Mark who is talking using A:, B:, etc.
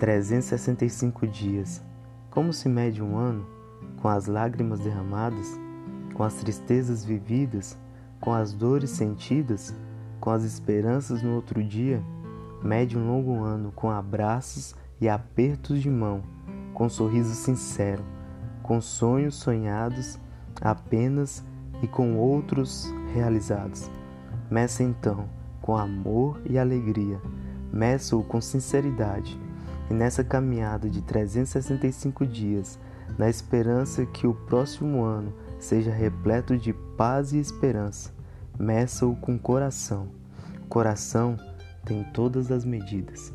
A: 365 dias. Como se mede um ano? Com as lágrimas derramadas, com as tristezas vividas, com as dores sentidas, com as esperanças no outro dia? Mede um longo ano com abraços e apertos de mão, com sorriso sincero, com sonhos sonhados apenas e com outros realizados. Meça então com amor e alegria, meça-o com sinceridade e nessa caminhada de 365 dias, na esperança que o próximo ano seja repleto de paz e esperança, meça-o com coração. Coração tem todas as medidas.